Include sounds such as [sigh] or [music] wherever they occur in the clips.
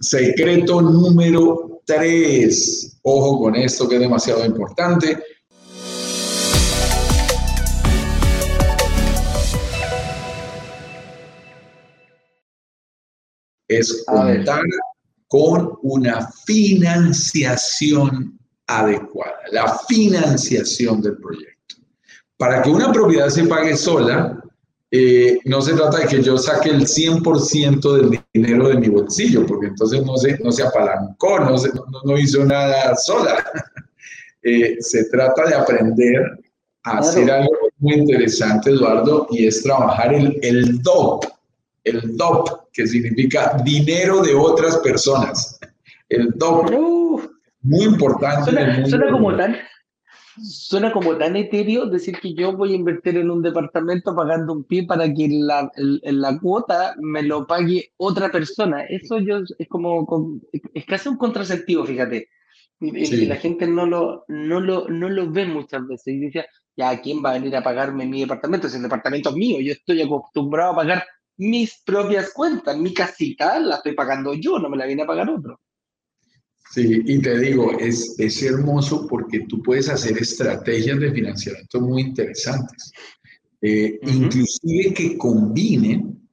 Secreto número 3. Ojo con esto que es demasiado importante. Es contar con una financiación adecuada, la financiación del proyecto. Para que una propiedad se pague sola, eh, no se trata de que yo saque el 100% del dinero de mi bolsillo, porque entonces no se, no se apalancó, no, no, hizo nada sola. [laughs] Eh, se trata de aprender a hacer algo muy interesante, Eduardo, y es trabajar el, el DOP, el DOP, que significa dinero de otras personas. El DOP, muy importante. Suena, como tan, suena como tan etéreo decir que yo voy a invertir en un departamento pagando un pie para que la, la cuota me lo pague otra persona. Eso yo es como, es casi un contrasentido, fíjate. Y, la gente no lo, no, lo, no lo ve muchas veces. Y dice, ya, ¿quién va a venir a pagarme mi departamento? Es el departamento mío. Yo estoy acostumbrado a pagar mis propias cuentas. Mi casita la estoy pagando yo, no me la viene a pagar otro. Sí, y te digo, es, es hermoso porque tú puedes hacer estrategias de financiamiento muy interesantes, eh, inclusive que combinen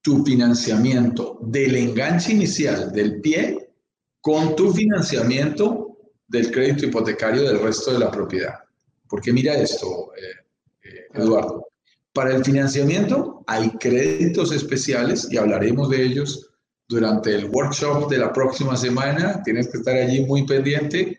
tu financiamiento del enganche inicial del pie con tu financiamiento del crédito hipotecario del resto de la propiedad. Porque mira esto, eh, eh, Eduardo, para el financiamiento hay créditos especiales y hablaremos de ellos durante el workshop de la próxima semana. Tienes que estar allí muy pendiente.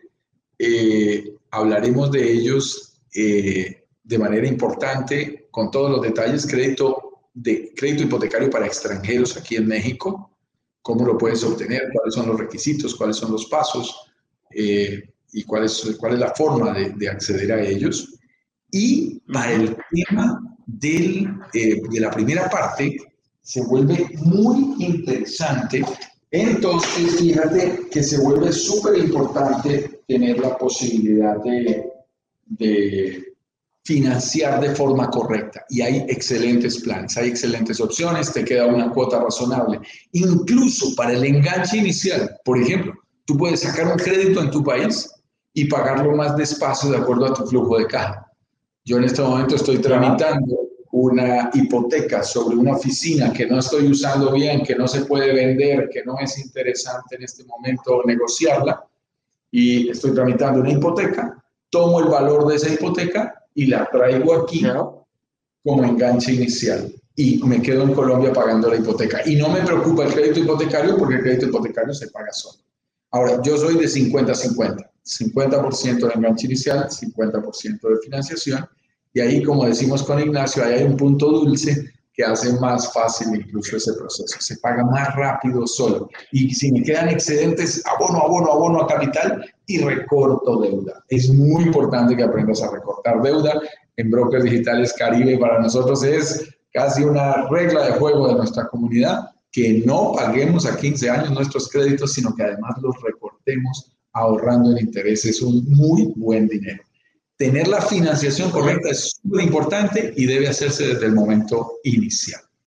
Eh, hablaremos de ellos eh, de manera importante con todos los detalles. Crédito, de, crédito hipotecario para extranjeros aquí en México. ¿Cómo lo puedes obtener? ¿Cuáles son los requisitos? ¿Cuáles son los pasos? Eh, ¿Y cuál es, cuál es la forma de, de acceder a ellos? Y para el tema del, de la primera parte, se vuelve muy interesante. Entonces, fíjate que se vuelve súper importante tener la posibilidad de, de financiar de forma correcta. Y hay excelentes planes, hay excelentes opciones, te queda una cuota razonable. Incluso para el enganche inicial, por ejemplo, tú puedes sacar un crédito en tu país y pagarlo más despacio de acuerdo a tu flujo de caja. Yo en este momento estoy tramitando una hipoteca sobre una oficina que no estoy usando bien, que no se puede vender, que no es interesante en este momento negociarla, y estoy tramitando una hipoteca, tomo el valor de esa hipoteca y la traigo aquí como enganche inicial y me quedo en Colombia pagando la hipoteca. Y no me preocupa el crédito hipotecario porque el crédito hipotecario se paga solo. Ahora, yo soy de 50-50, 50%, de enganche inicial, 50% de financiación y ahí, como decimos con Ignacio, ahí hay un punto dulce que hace más fácil incluso ese proceso. Se paga más rápido solo. Y si me quedan excedentes, abono, abono, abono a capital y recorto deuda. Es muy importante que aprendas a recortar deuda. En Brokers Digitales Caribe para nosotros es casi una regla de juego de nuestra comunidad que no paguemos a 15 años nuestros créditos, sino que además los recortemos ahorrando el interés. Es un muy buen dinero tener la financiación correcta es súper importante y debe hacerse desde el momento inicial.